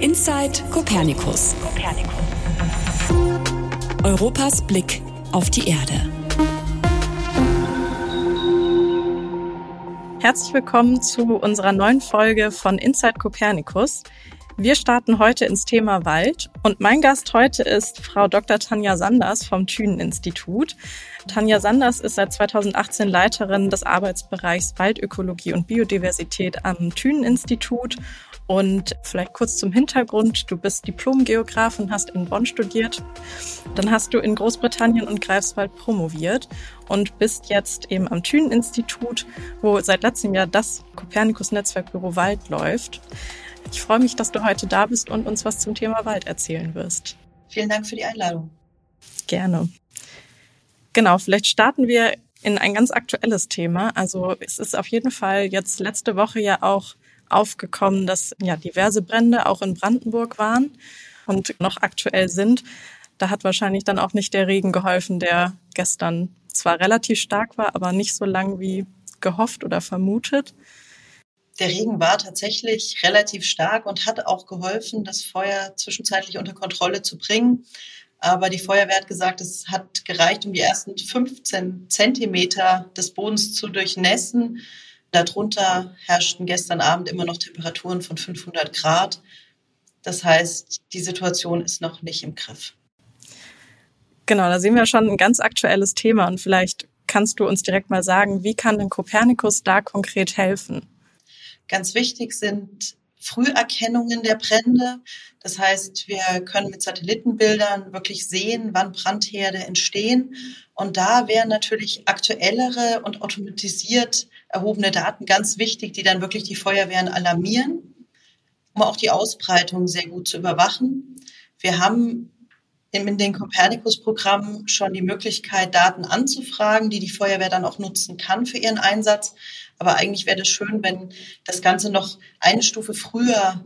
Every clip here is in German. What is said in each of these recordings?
Inside Copernicus. Europas Blick auf die Erde. Herzlich willkommen zu unserer neuen Folge von Inside Copernicus. Wir starten heute ins Thema Wald und mein Gast heute ist Frau Dr. Tanja Sanders vom Thünen-Institut. Tanja Sanders ist seit 2018 Leiterin des Arbeitsbereichs Waldökologie und Biodiversität am Thünen-Institut und vielleicht kurz zum Hintergrund. Du bist Diplom-Geograf hast in Bonn studiert. Dann hast du in Großbritannien und Greifswald promoviert und bist jetzt eben am Thünen-Institut, wo seit letztem Jahr das Kopernikus-Netzwerkbüro Wald läuft. Ich freue mich, dass du heute da bist und uns was zum Thema Wald erzählen wirst. Vielen Dank für die Einladung. Gerne. Genau, vielleicht starten wir in ein ganz aktuelles Thema. Also es ist auf jeden Fall jetzt letzte Woche ja auch aufgekommen, dass ja diverse Brände auch in Brandenburg waren und noch aktuell sind. Da hat wahrscheinlich dann auch nicht der Regen geholfen, der gestern zwar relativ stark war, aber nicht so lang wie gehofft oder vermutet. Der Regen war tatsächlich relativ stark und hat auch geholfen, das Feuer zwischenzeitlich unter Kontrolle zu bringen. Aber die Feuerwehr hat gesagt, es hat gereicht, um die ersten 15 Zentimeter des Bodens zu durchnässen. Darunter herrschten gestern Abend immer noch Temperaturen von 500 Grad. Das heißt, die Situation ist noch nicht im Griff. Genau, da sehen wir schon ein ganz aktuelles Thema und vielleicht kannst du uns direkt mal sagen, wie kann denn Kopernikus da konkret helfen? Ganz wichtig sind Früherkennungen der Brände. Das heißt, wir können mit Satellitenbildern wirklich sehen, wann Brandherde entstehen. Und da wären natürlich aktuellere und automatisiert erhobene Daten ganz wichtig, die dann wirklich die Feuerwehren alarmieren, um auch die Ausbreitung sehr gut zu überwachen. Wir haben in den Copernicus-Programmen schon die Möglichkeit, Daten anzufragen, die die Feuerwehr dann auch nutzen kann für ihren Einsatz. Aber eigentlich wäre es schön, wenn das Ganze noch eine Stufe früher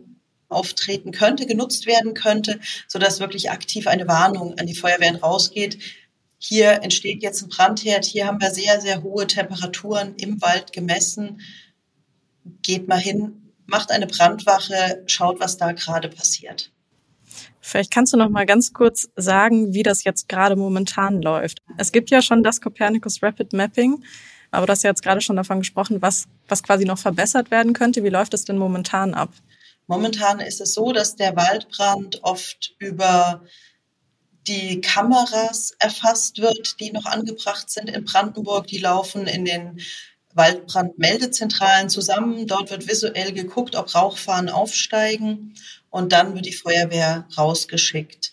auftreten könnte, genutzt werden könnte, sodass wirklich aktiv eine Warnung an die Feuerwehren rausgeht. Hier entsteht jetzt ein Brandherd, hier haben wir sehr, sehr hohe Temperaturen im Wald gemessen. Geht mal hin, macht eine Brandwache, schaut, was da gerade passiert. Vielleicht kannst du noch mal ganz kurz sagen, wie das jetzt gerade momentan läuft. Es gibt ja schon das Copernicus Rapid Mapping. Aber du hast ja jetzt gerade schon davon gesprochen, was, was quasi noch verbessert werden könnte. Wie läuft es denn momentan ab? Momentan ist es so, dass der Waldbrand oft über die Kameras erfasst wird, die noch angebracht sind in Brandenburg. Die laufen in den Waldbrandmeldezentralen zusammen. Dort wird visuell geguckt, ob Rauchfahnen aufsteigen und dann wird die Feuerwehr rausgeschickt.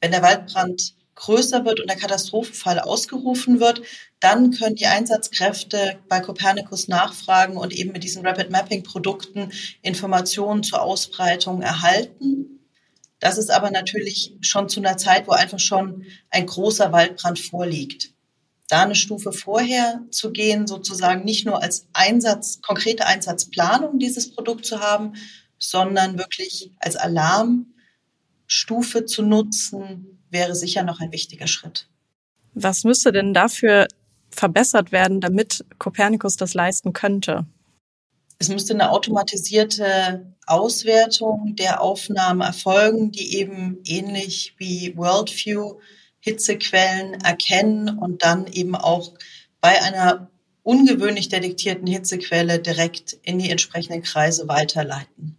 Wenn der Waldbrand größer wird und der Katastrophenfall ausgerufen wird, dann können die Einsatzkräfte bei Copernicus nachfragen und eben mit diesen Rapid Mapping Produkten Informationen zur Ausbreitung erhalten. Das ist aber natürlich schon zu einer Zeit, wo einfach schon ein großer Waldbrand vorliegt. Da eine Stufe vorher zu gehen, sozusagen nicht nur als Einsatz, konkrete Einsatzplanung dieses Produkt zu haben, sondern wirklich als Alarmstufe zu nutzen, wäre sicher noch ein wichtiger Schritt. Was müsste denn dafür verbessert werden, damit Kopernikus das leisten könnte? Es müsste eine automatisierte Auswertung der Aufnahmen erfolgen, die eben ähnlich wie Worldview Hitzequellen erkennen und dann eben auch bei einer ungewöhnlich detektierten Hitzequelle direkt in die entsprechenden Kreise weiterleiten.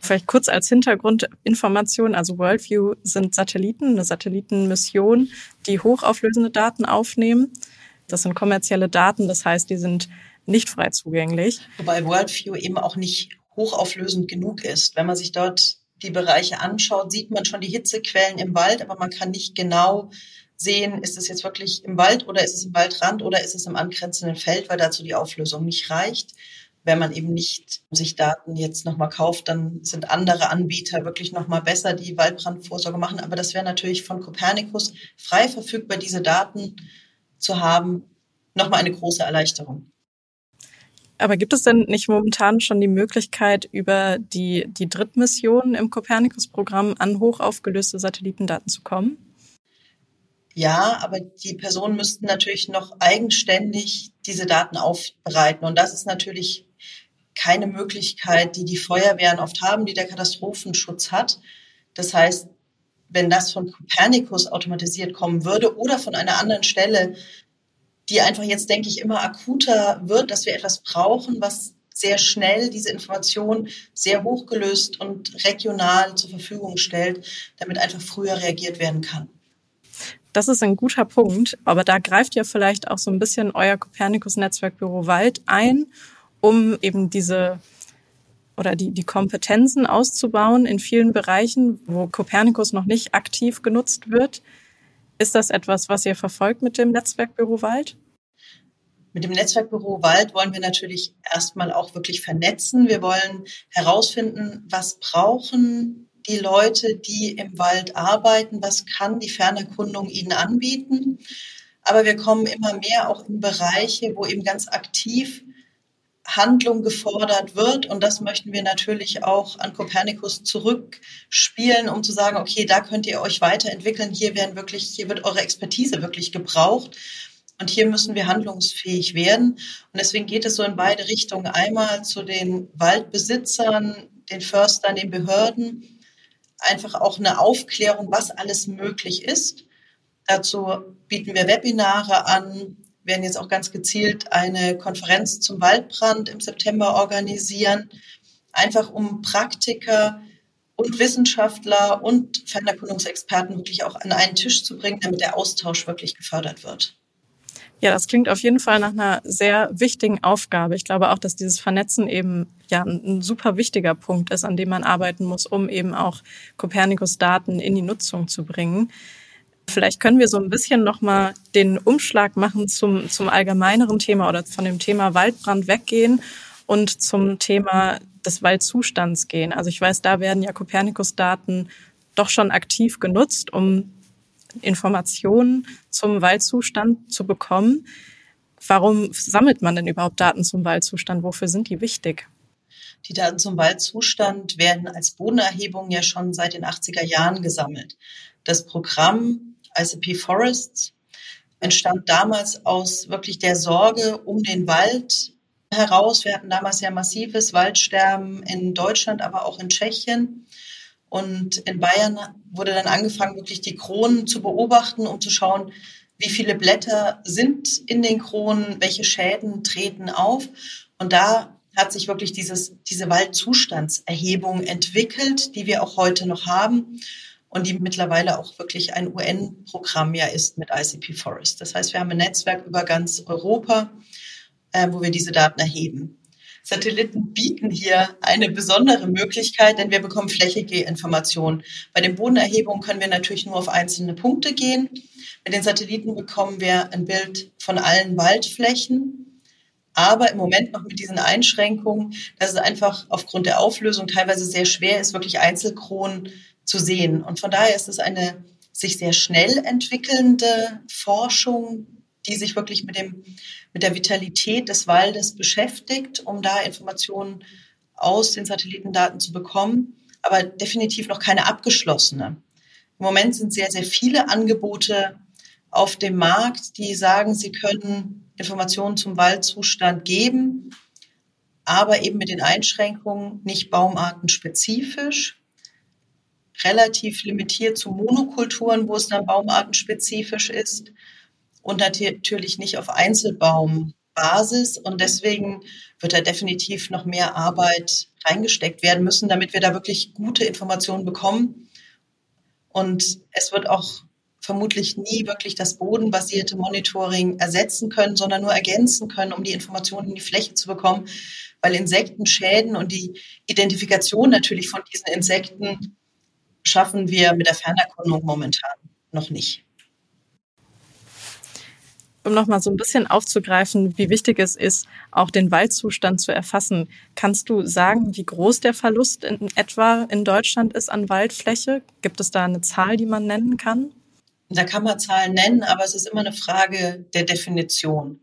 Vielleicht kurz als Hintergrundinformation, also Worldview sind Satelliten, eine Satellitenmission, die hochauflösende Daten aufnehmen. Das sind kommerzielle Daten, das heißt, die sind nicht frei zugänglich. Wobei Worldview eben auch nicht hochauflösend genug ist. Wenn man sich dort die Bereiche anschaut, sieht man schon die Hitzequellen im Wald, aber man kann nicht genau sehen, ist es jetzt wirklich im Wald oder ist es im Waldrand oder ist es im angrenzenden Feld, weil dazu die Auflösung nicht reicht. Wenn man eben nicht sich Daten jetzt nochmal kauft, dann sind andere Anbieter wirklich nochmal besser, die Waldbrandvorsorge machen. Aber das wäre natürlich von Copernicus frei verfügbar, diese Daten zu haben, nochmal eine große Erleichterung. Aber gibt es denn nicht momentan schon die Möglichkeit, über die, die Drittmission im Copernicus-Programm an hochaufgelöste Satellitendaten zu kommen? Ja, aber die Personen müssten natürlich noch eigenständig diese Daten aufbereiten. Und das ist natürlich keine Möglichkeit, die die Feuerwehren oft haben, die der Katastrophenschutz hat. Das heißt, wenn das von Copernicus automatisiert kommen würde oder von einer anderen Stelle, die einfach jetzt, denke ich, immer akuter wird, dass wir etwas brauchen, was sehr schnell diese Information sehr hochgelöst und regional zur Verfügung stellt, damit einfach früher reagiert werden kann. Das ist ein guter Punkt, aber da greift ja vielleicht auch so ein bisschen euer Copernicus-Netzwerkbüro Wald ein, um eben diese oder die, die Kompetenzen auszubauen in vielen Bereichen, wo Copernicus noch nicht aktiv genutzt wird. Ist das etwas, was ihr verfolgt mit dem Netzwerkbüro Wald? Mit dem Netzwerkbüro Wald wollen wir natürlich erstmal auch wirklich vernetzen. Wir wollen herausfinden, was brauchen die Leute, die im Wald arbeiten, was kann die Fernerkundung ihnen anbieten. Aber wir kommen immer mehr auch in Bereiche, wo eben ganz aktiv Handlung gefordert wird. Und das möchten wir natürlich auch an Copernicus zurückspielen, um zu sagen, okay, da könnt ihr euch weiterentwickeln. Hier werden wirklich, hier wird eure Expertise wirklich gebraucht. Und hier müssen wir handlungsfähig werden. Und deswegen geht es so in beide Richtungen. Einmal zu den Waldbesitzern, den Förstern, den Behörden. Einfach auch eine Aufklärung, was alles möglich ist. Dazu bieten wir Webinare an, werden jetzt auch ganz gezielt eine Konferenz zum Waldbrand im September organisieren, einfach um Praktiker und Wissenschaftler und Fernerkundungsexperten wirklich auch an einen Tisch zu bringen, damit der Austausch wirklich gefördert wird. Ja, das klingt auf jeden Fall nach einer sehr wichtigen Aufgabe. Ich glaube auch, dass dieses Vernetzen eben ja ein super wichtiger Punkt ist, an dem man arbeiten muss, um eben auch Kopernikus-Daten in die Nutzung zu bringen. Vielleicht können wir so ein bisschen nochmal den Umschlag machen zum, zum allgemeineren Thema oder von dem Thema Waldbrand weggehen und zum Thema des Waldzustands gehen. Also ich weiß, da werden ja Kopernikus-Daten doch schon aktiv genutzt, um Informationen zum Waldzustand zu bekommen. Warum sammelt man denn überhaupt Daten zum Waldzustand? Wofür sind die wichtig? Die Daten zum Waldzustand werden als Bodenerhebung ja schon seit den 80er Jahren gesammelt. Das Programm ICP Forests entstand damals aus wirklich der Sorge um den Wald heraus. Wir hatten damals ja massives Waldsterben in Deutschland, aber auch in Tschechien. Und in Bayern wurde dann angefangen, wirklich die Kronen zu beobachten, um zu schauen, wie viele Blätter sind in den Kronen, welche Schäden treten auf. Und da hat sich wirklich dieses, diese Waldzustandserhebung entwickelt, die wir auch heute noch haben und die mittlerweile auch wirklich ein UN-Programm ja ist mit ICP Forest. Das heißt, wir haben ein Netzwerk über ganz Europa, äh, wo wir diese Daten erheben. Satelliten bieten hier eine besondere Möglichkeit, denn wir bekommen flächige Informationen. Bei den Bodenerhebungen können wir natürlich nur auf einzelne Punkte gehen. Mit den Satelliten bekommen wir ein Bild von allen Waldflächen. Aber im Moment noch mit diesen Einschränkungen, dass es einfach aufgrund der Auflösung teilweise sehr schwer ist, wirklich Einzelkronen zu sehen. Und von daher ist es eine sich sehr schnell entwickelnde Forschung, die sich wirklich mit dem, mit der Vitalität des Waldes beschäftigt, um da Informationen aus den Satellitendaten zu bekommen, aber definitiv noch keine abgeschlossene. Im Moment sind sehr, sehr viele Angebote auf dem Markt, die sagen, sie können Informationen zum Waldzustand geben, aber eben mit den Einschränkungen nicht baumartenspezifisch relativ limitiert zu Monokulturen, wo es dann baumartenspezifisch ist und natürlich nicht auf Einzelbaumbasis. Und deswegen wird da definitiv noch mehr Arbeit reingesteckt werden müssen, damit wir da wirklich gute Informationen bekommen. Und es wird auch vermutlich nie wirklich das bodenbasierte Monitoring ersetzen können, sondern nur ergänzen können, um die Informationen in die Fläche zu bekommen, weil Insektenschäden und die Identifikation natürlich von diesen Insekten schaffen wir mit der Fernerkundung momentan noch nicht. Um nochmal so ein bisschen aufzugreifen, wie wichtig es ist, auch den Waldzustand zu erfassen, kannst du sagen, wie groß der Verlust in etwa in Deutschland ist an Waldfläche? Gibt es da eine Zahl, die man nennen kann? Da kann man Zahlen nennen, aber es ist immer eine Frage der Definition,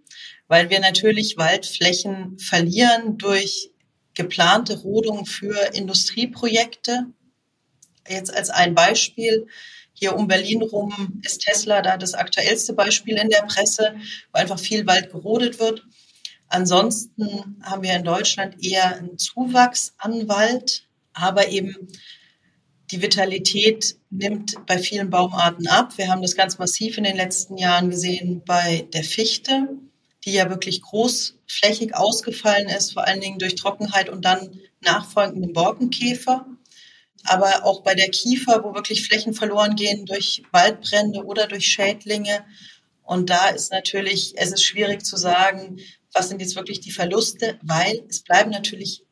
weil wir natürlich Waldflächen verlieren durch geplante Rodung für Industrieprojekte, Jetzt als ein Beispiel, hier um Berlin rum ist Tesla da das aktuellste Beispiel in der Presse, wo einfach viel Wald gerodet wird. Ansonsten haben wir in Deutschland eher einen Zuwachs an Wald, aber eben die Vitalität nimmt bei vielen Baumarten ab. Wir haben das ganz massiv in den letzten Jahren gesehen bei der Fichte, die ja wirklich großflächig ausgefallen ist, vor allen Dingen durch Trockenheit und dann nachfolgenden Borkenkäfer. Aber auch bei der Kiefer, wo wirklich Flächen verloren gehen durch Waldbrände oder durch Schädlinge. Und da ist natürlich, es ist schwierig zu sagen, was sind jetzt wirklich die Verluste, weil es bleiben natürlich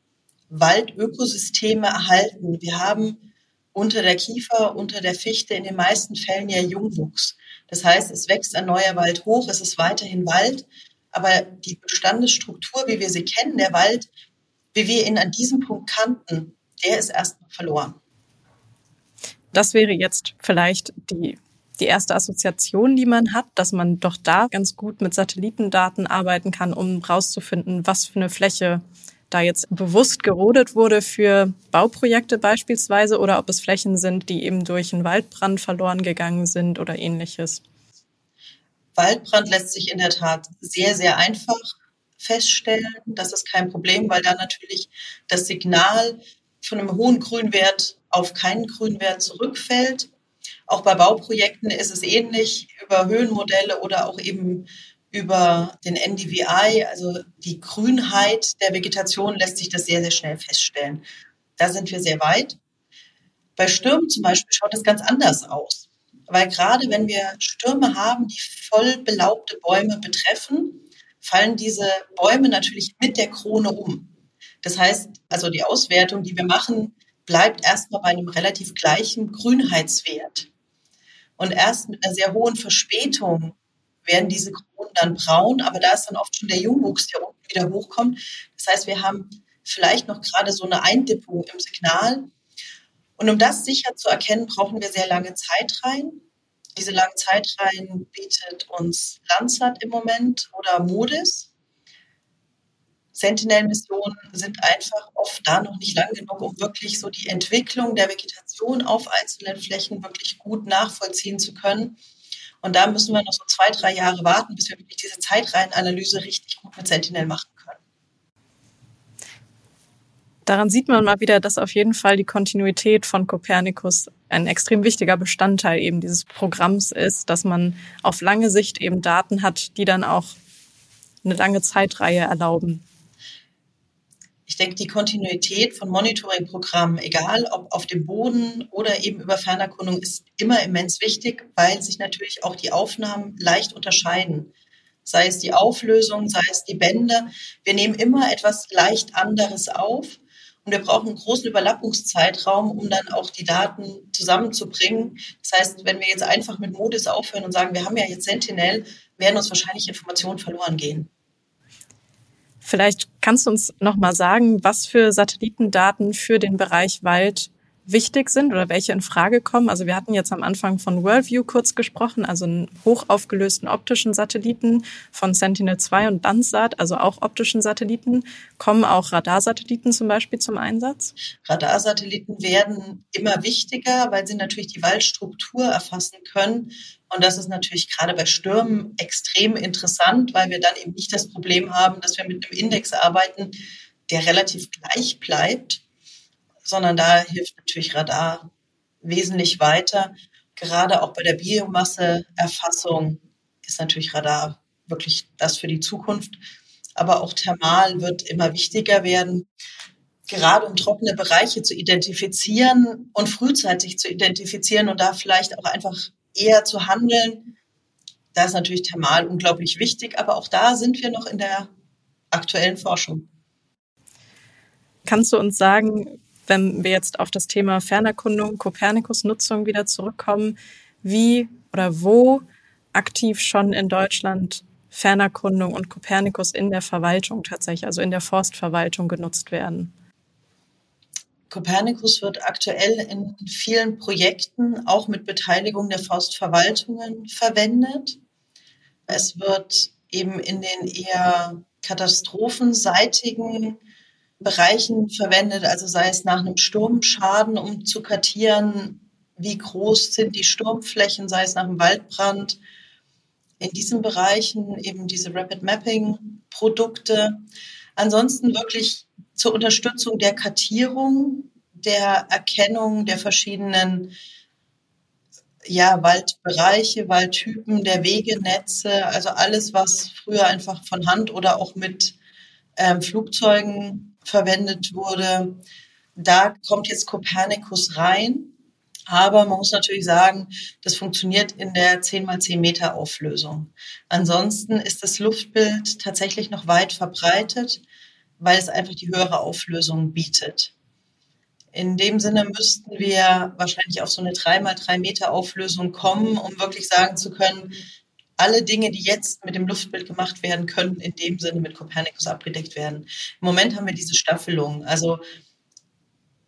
Waldökosysteme erhalten. Wir haben unter der Kiefer, unter der Fichte in den meisten Fällen ja Jungwuchs. Das heißt, es wächst ein neuer Wald hoch, es ist weiterhin Wald, aber die Bestandesstruktur, wie wir sie kennen, der Wald, wie wir ihn an diesem Punkt kannten, der ist erstmal verloren. Das wäre jetzt vielleicht die die erste Assoziation, die man hat, dass man doch da ganz gut mit Satellitendaten arbeiten kann, um rauszufinden, was für eine Fläche da jetzt bewusst gerodet wurde für Bauprojekte beispielsweise oder ob es Flächen sind, die eben durch einen Waldbrand verloren gegangen sind oder ähnliches. Waldbrand lässt sich in der Tat sehr, sehr einfach feststellen. Das ist kein Problem, weil da natürlich das Signal von einem hohen Grünwert auf keinen Grünwert zurückfällt. Auch bei Bauprojekten ist es ähnlich über Höhenmodelle oder auch eben über den NDVI, also die Grünheit der Vegetation, lässt sich das sehr, sehr schnell feststellen. Da sind wir sehr weit. Bei Stürmen zum Beispiel schaut es ganz anders aus. Weil gerade wenn wir Stürme haben, die voll belaubte Bäume betreffen, fallen diese Bäume natürlich mit der Krone um. Das heißt, also die Auswertung, die wir machen, bleibt erstmal bei einem relativ gleichen Grünheitswert. Und erst mit einer sehr hohen Verspätung werden diese Kronen dann braun, aber da ist dann oft schon der Jungwuchs, der unten wieder hochkommt. Das heißt, wir haben vielleicht noch gerade so eine Eindippung im Signal. Und um das sicher zu erkennen, brauchen wir sehr lange Zeitreihen. Diese langen Zeitreihen bietet uns Landsat im Moment oder Modis. Sentinel-Missionen sind einfach oft da noch nicht lang genug, um wirklich so die Entwicklung der Vegetation auf einzelnen Flächen wirklich gut nachvollziehen zu können. Und da müssen wir noch so zwei, drei Jahre warten, bis wir wirklich diese Zeitreihenanalyse richtig gut mit Sentinel machen können. Daran sieht man mal wieder, dass auf jeden Fall die Kontinuität von Copernicus ein extrem wichtiger Bestandteil eben dieses Programms ist, dass man auf lange Sicht eben Daten hat, die dann auch eine lange Zeitreihe erlauben ich denke, die Kontinuität von Monitoring-Programmen, egal ob auf dem Boden oder eben über Fernerkundung, ist immer immens wichtig, weil sich natürlich auch die Aufnahmen leicht unterscheiden. Sei es die Auflösung, sei es die Bänder. Wir nehmen immer etwas leicht anderes auf und wir brauchen einen großen Überlappungszeitraum, um dann auch die Daten zusammenzubringen. Das heißt, wenn wir jetzt einfach mit Modis aufhören und sagen, wir haben ja jetzt Sentinel, werden uns wahrscheinlich Informationen verloren gehen. Vielleicht kannst du uns noch mal sagen, was für Satellitendaten für den Bereich Wald wichtig sind oder welche in Frage kommen. Also wir hatten jetzt am Anfang von Worldview kurz gesprochen, also einen hochaufgelösten optischen Satelliten von Sentinel-2 und Landsat, also auch optischen Satelliten. Kommen auch Radarsatelliten zum Beispiel zum Einsatz? Radarsatelliten werden immer wichtiger, weil sie natürlich die Waldstruktur erfassen können. Und das ist natürlich gerade bei Stürmen extrem interessant, weil wir dann eben nicht das Problem haben, dass wir mit einem Index arbeiten, der relativ gleich bleibt, sondern da hilft natürlich Radar wesentlich weiter. Gerade auch bei der Biomasseerfassung ist natürlich Radar wirklich das für die Zukunft. Aber auch Thermal wird immer wichtiger werden, gerade um trockene Bereiche zu identifizieren und frühzeitig zu identifizieren und da vielleicht auch einfach eher zu handeln. Da ist natürlich Thermal unglaublich wichtig, aber auch da sind wir noch in der aktuellen Forschung. Kannst du uns sagen, wenn wir jetzt auf das Thema Fernerkundung, Kopernikus-Nutzung wieder zurückkommen, wie oder wo aktiv schon in Deutschland Fernerkundung und Kopernikus in der Verwaltung tatsächlich, also in der Forstverwaltung genutzt werden? Kopernikus wird aktuell in vielen Projekten auch mit Beteiligung der Forstverwaltungen verwendet. Es wird eben in den eher katastrophenseitigen Bereichen verwendet, also sei es nach einem Sturmschaden, um zu kartieren, wie groß sind die Sturmflächen, sei es nach einem Waldbrand. in diesen Bereichen eben diese Rapid Mapping Produkte. Ansonsten wirklich zur Unterstützung der Kartierung, der Erkennung der verschiedenen ja, Waldbereiche, Waldtypen, der Wegenetze, also alles, was früher einfach von Hand oder auch mit ähm, Flugzeugen verwendet wurde. Da kommt jetzt Copernicus rein. Aber man muss natürlich sagen, das funktioniert in der 10 mal 10 Meter Auflösung. Ansonsten ist das Luftbild tatsächlich noch weit verbreitet, weil es einfach die höhere Auflösung bietet. In dem Sinne müssten wir wahrscheinlich auf so eine 3 mal 3 Meter Auflösung kommen, um wirklich sagen zu können, alle Dinge, die jetzt mit dem Luftbild gemacht werden, können in dem Sinne mit Copernicus abgedeckt werden. Im Moment haben wir diese Staffelung. Also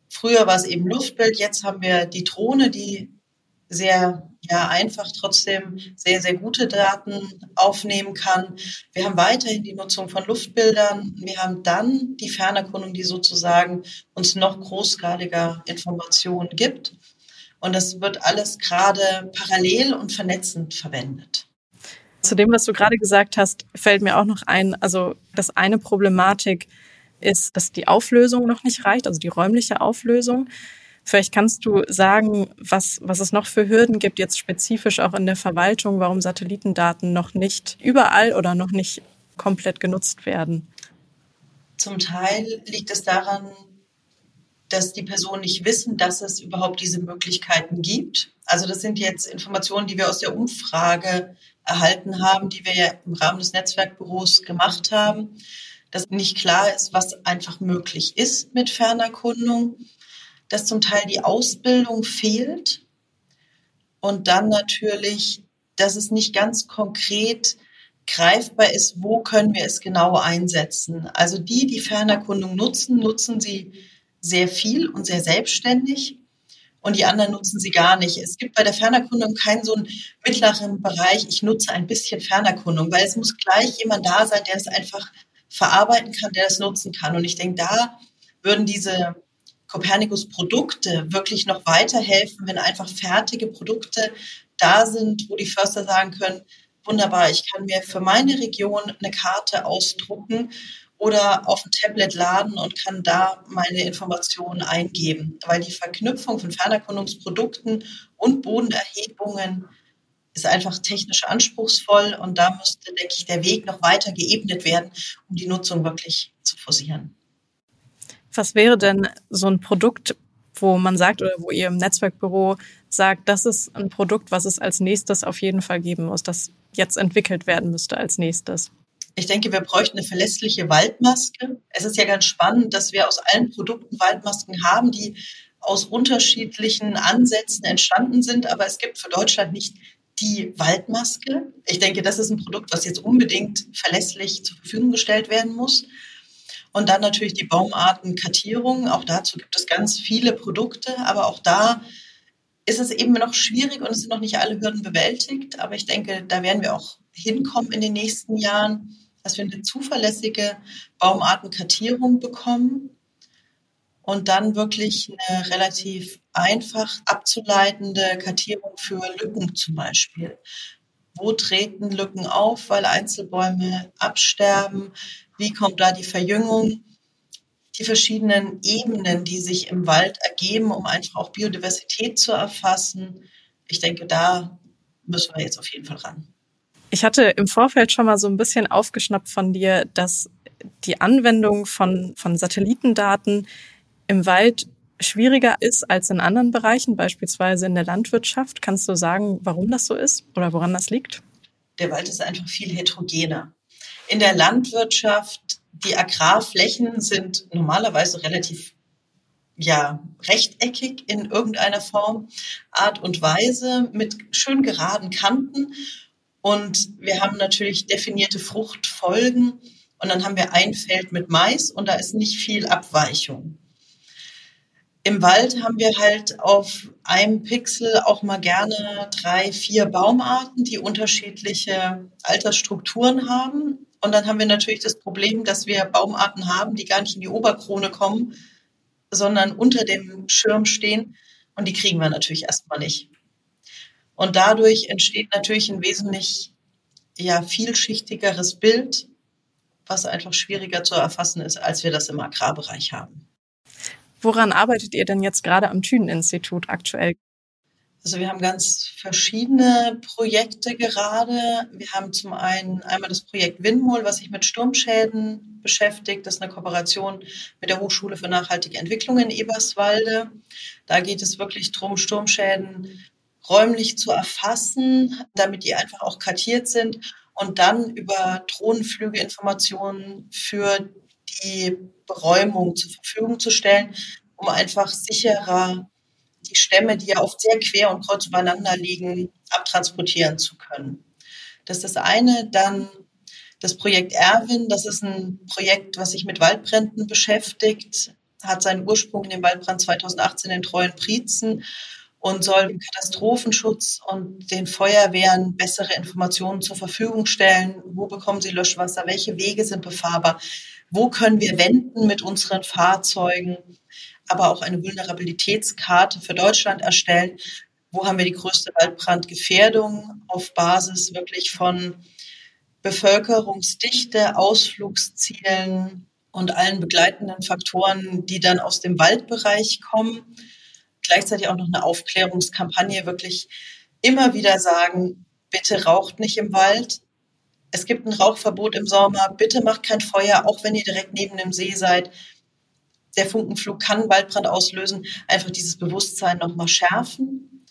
früher war es eben Luftbild, jetzt haben wir die Drohne, die sehr ja, einfach trotzdem sehr, sehr gute Daten aufnehmen kann. Wir haben weiterhin die Nutzung von Luftbildern. Wir haben dann die Fernerkundung, die sozusagen uns noch großgradiger Informationen gibt. Und das wird alles gerade parallel und vernetzend verwendet. Zu dem, was du gerade gesagt hast, fällt mir auch noch ein, also das eine Problematik ist, dass die Auflösung noch nicht reicht, also die räumliche Auflösung. Vielleicht kannst du sagen, was, was es noch für Hürden gibt, jetzt spezifisch auch in der Verwaltung, warum Satellitendaten noch nicht überall oder noch nicht komplett genutzt werden. Zum Teil liegt es daran, dass die Personen nicht wissen, dass es überhaupt diese Möglichkeiten gibt. Also das sind jetzt Informationen, die wir aus der Umfrage erhalten haben, die wir ja im Rahmen des Netzwerkbüros gemacht haben, dass nicht klar ist, was einfach möglich ist mit Fernerkundung, dass zum Teil die Ausbildung fehlt und dann natürlich, dass es nicht ganz konkret greifbar ist, wo können wir es genau einsetzen. Also die, die Fernerkundung nutzen, nutzen sie sehr viel und sehr selbstständig und die anderen nutzen sie gar nicht. Es gibt bei der Fernerkundung keinen so einen mittleren Bereich, ich nutze ein bisschen Fernerkundung, weil es muss gleich jemand da sein, der es einfach verarbeiten kann, der es nutzen kann. Und ich denke, da würden diese Copernicus-Produkte wirklich noch weiterhelfen, wenn einfach fertige Produkte da sind, wo die Förster sagen können, wunderbar, ich kann mir für meine Region eine Karte ausdrucken oder auf ein Tablet laden und kann da meine Informationen eingeben. Weil die Verknüpfung von Fernerkundungsprodukten und Bodenerhebungen ist einfach technisch anspruchsvoll und da müsste, denke ich, der Weg noch weiter geebnet werden, um die Nutzung wirklich zu forcieren. Was wäre denn so ein Produkt, wo man sagt oder wo ihr im Netzwerkbüro sagt, das ist ein Produkt, was es als nächstes auf jeden Fall geben muss, das jetzt entwickelt werden müsste als nächstes? Ich denke, wir bräuchten eine verlässliche Waldmaske. Es ist ja ganz spannend, dass wir aus allen Produkten Waldmasken haben, die aus unterschiedlichen Ansätzen entstanden sind, aber es gibt für Deutschland nicht die Waldmaske. Ich denke, das ist ein Produkt, was jetzt unbedingt verlässlich zur Verfügung gestellt werden muss. Und dann natürlich die Baumartenkartierung. Auch dazu gibt es ganz viele Produkte, aber auch da ist es eben noch schwierig und es sind noch nicht alle Hürden bewältigt. Aber ich denke, da werden wir auch hinkommen in den nächsten Jahren dass wir eine zuverlässige Baumartenkartierung bekommen und dann wirklich eine relativ einfach abzuleitende Kartierung für Lücken zum Beispiel. Wo treten Lücken auf, weil Einzelbäume absterben? Wie kommt da die Verjüngung? Die verschiedenen Ebenen, die sich im Wald ergeben, um einfach auch Biodiversität zu erfassen. Ich denke, da müssen wir jetzt auf jeden Fall ran. Ich hatte im Vorfeld schon mal so ein bisschen aufgeschnappt von dir, dass die Anwendung von, von Satellitendaten im Wald schwieriger ist als in anderen Bereichen, beispielsweise in der Landwirtschaft. Kannst du sagen, warum das so ist oder woran das liegt? Der Wald ist einfach viel heterogener. In der Landwirtschaft, die Agrarflächen sind normalerweise relativ ja, rechteckig in irgendeiner Form, Art und Weise mit schön geraden Kanten und wir haben natürlich definierte Fruchtfolgen. Und dann haben wir ein Feld mit Mais und da ist nicht viel Abweichung. Im Wald haben wir halt auf einem Pixel auch mal gerne drei, vier Baumarten, die unterschiedliche Altersstrukturen haben. Und dann haben wir natürlich das Problem, dass wir Baumarten haben, die gar nicht in die Oberkrone kommen, sondern unter dem Schirm stehen. Und die kriegen wir natürlich erstmal nicht. Und dadurch entsteht natürlich ein wesentlich ja vielschichtigeres Bild, was einfach schwieriger zu erfassen ist, als wir das im Agrarbereich haben. Woran arbeitet ihr denn jetzt gerade am Thünen-Institut aktuell? Also wir haben ganz verschiedene Projekte gerade. Wir haben zum einen einmal das Projekt Windmol, was sich mit Sturmschäden beschäftigt. Das ist eine Kooperation mit der Hochschule für nachhaltige Entwicklung in Eberswalde. Da geht es wirklich darum, Sturmschäden räumlich zu erfassen, damit die einfach auch kartiert sind und dann über Drohnenflüge Informationen für die Beräumung zur Verfügung zu stellen, um einfach sicherer die Stämme, die ja oft sehr quer und kreuz übereinander liegen, abtransportieren zu können. Das ist das eine. Dann das Projekt Erwin, das ist ein Projekt, was sich mit Waldbränden beschäftigt, hat seinen Ursprung in dem Waldbrand 2018 in Treuen Prietzen und soll dem Katastrophenschutz und den Feuerwehren bessere Informationen zur Verfügung stellen. Wo bekommen sie Löschwasser? Welche Wege sind befahrbar? Wo können wir wenden mit unseren Fahrzeugen? aber auch eine Vulnerabilitätskarte für Deutschland erstellen. Wo haben wir die größte Waldbrandgefährdung auf Basis wirklich von Bevölkerungsdichte, Ausflugszielen und allen begleitenden Faktoren, die dann aus dem Waldbereich kommen. Gleichzeitig auch noch eine Aufklärungskampagne, wirklich immer wieder sagen, bitte raucht nicht im Wald. Es gibt ein Rauchverbot im Sommer. Bitte macht kein Feuer, auch wenn ihr direkt neben dem See seid der Funkenflug kann Waldbrand auslösen, einfach dieses Bewusstsein nochmal schärfen.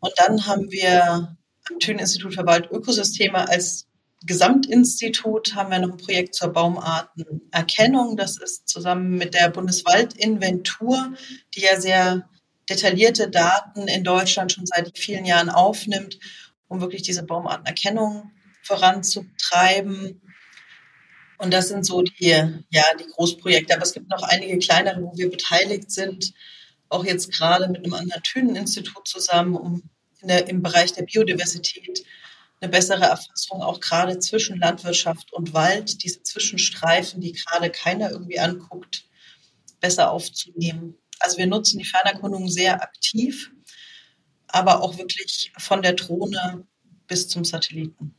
Und dann haben wir am Thünen-Institut für Waldökosysteme als Gesamtinstitut haben wir noch ein Projekt zur Baumartenerkennung. Das ist zusammen mit der Bundeswaldinventur, die ja sehr detaillierte Daten in Deutschland schon seit vielen Jahren aufnimmt, um wirklich diese Baumartenerkennung voranzutreiben. Und das sind so die, ja, die Großprojekte. Aber es gibt noch einige kleinere, wo wir beteiligt sind. Auch jetzt gerade mit einem anderen Thünen-Institut zusammen, um der, im Bereich der Biodiversität eine bessere Erfassung auch gerade zwischen Landwirtschaft und Wald, diese Zwischenstreifen, die gerade keiner irgendwie anguckt, besser aufzunehmen. Also wir nutzen die Fernerkundung sehr aktiv, aber auch wirklich von der Drohne bis zum Satelliten.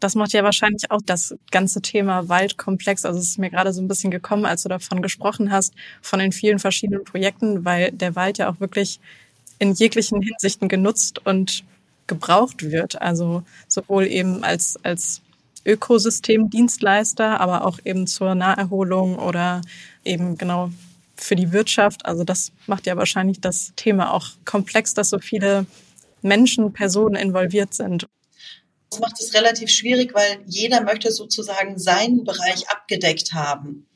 Das macht ja wahrscheinlich auch das ganze Thema Waldkomplex. Also es ist mir gerade so ein bisschen gekommen, als du davon gesprochen hast, von den vielen verschiedenen Projekten, weil der Wald ja auch wirklich in jeglichen Hinsichten genutzt und gebraucht wird. Also sowohl eben als, als Ökosystemdienstleister, aber auch eben zur Naherholung oder eben genau für die Wirtschaft. Also das macht ja wahrscheinlich das Thema auch komplex, dass so viele Menschen, Personen involviert sind. Das macht es relativ schwierig, weil jeder möchte sozusagen seinen Bereich abgedeckt haben.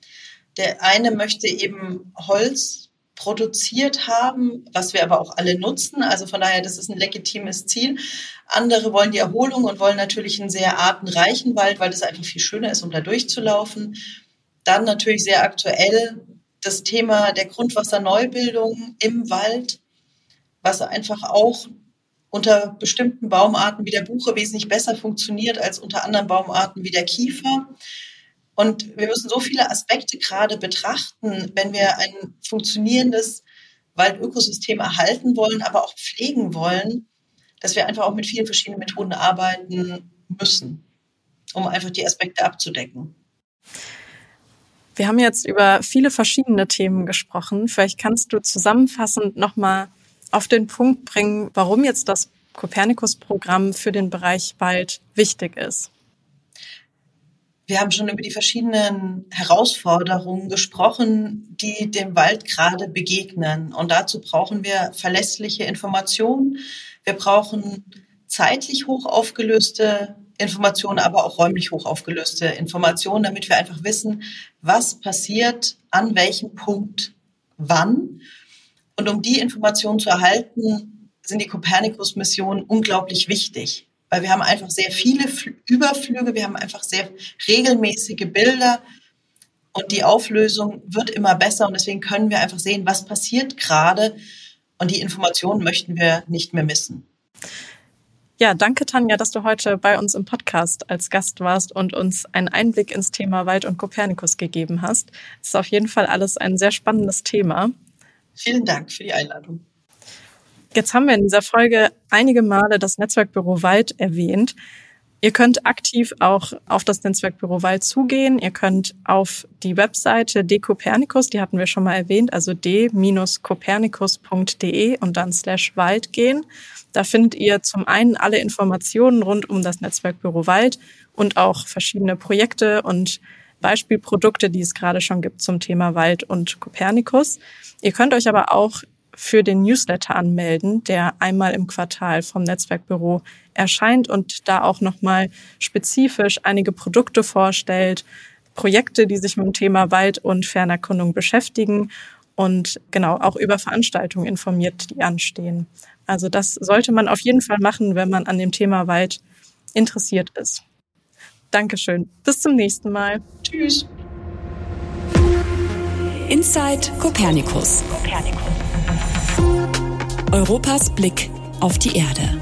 Der eine möchte eben Holz produziert haben, was wir aber auch alle nutzen. Also von daher, das ist ein legitimes Ziel. Andere wollen die Erholung und wollen natürlich einen sehr artenreichen Wald, weil das einfach viel schöner ist, um da durchzulaufen. Dann natürlich sehr aktuell das Thema der Grundwasserneubildung im Wald, was einfach auch unter bestimmten Baumarten wie der Buche wesentlich besser funktioniert als unter anderen Baumarten wie der Kiefer. Und wir müssen so viele Aspekte gerade betrachten, wenn wir ein funktionierendes Waldökosystem erhalten wollen, aber auch pflegen wollen, dass wir einfach auch mit vielen verschiedenen Methoden arbeiten müssen, um einfach die Aspekte abzudecken. Wir haben jetzt über viele verschiedene Themen gesprochen. Vielleicht kannst du zusammenfassend nochmal auf den Punkt bringen, warum jetzt das Kopernikus-Programm für den Bereich Wald wichtig ist. Wir haben schon über die verschiedenen Herausforderungen gesprochen, die dem Wald gerade begegnen. Und dazu brauchen wir verlässliche Informationen. Wir brauchen zeitlich hoch aufgelöste Informationen, aber auch räumlich hoch aufgelöste Informationen, damit wir einfach wissen, was passiert an welchem Punkt wann und um die Informationen zu erhalten, sind die Copernicus-Missionen unglaublich wichtig, weil wir haben einfach sehr viele Überflüge, wir haben einfach sehr regelmäßige Bilder und die Auflösung wird immer besser und deswegen können wir einfach sehen, was passiert gerade und die Informationen möchten wir nicht mehr missen. Ja, danke Tanja, dass du heute bei uns im Podcast als Gast warst und uns einen Einblick ins Thema Wald und Kopernikus gegeben hast. Es ist auf jeden Fall alles ein sehr spannendes Thema. Vielen Dank für die Einladung. Jetzt haben wir in dieser Folge einige Male das Netzwerkbüro Wald erwähnt. Ihr könnt aktiv auch auf das Netzwerkbüro Wald zugehen. Ihr könnt auf die Webseite decopernicus, die hatten wir schon mal erwähnt, also d-copernicus.de und dann slash Wald gehen. Da findet ihr zum einen alle Informationen rund um das Netzwerkbüro Wald und auch verschiedene Projekte und Beispielprodukte, die es gerade schon gibt zum Thema Wald und Kopernikus. Ihr könnt euch aber auch für den Newsletter anmelden, der einmal im Quartal vom Netzwerkbüro erscheint und da auch nochmal spezifisch einige Produkte vorstellt, Projekte, die sich mit dem Thema Wald- und Fernerkundung beschäftigen und genau auch über Veranstaltungen informiert, die anstehen. Also das sollte man auf jeden Fall machen, wenn man an dem Thema Wald interessiert ist. Dankeschön. Bis zum nächsten Mal. Tschüss. Inside Copernicus. Europas Blick auf die Erde.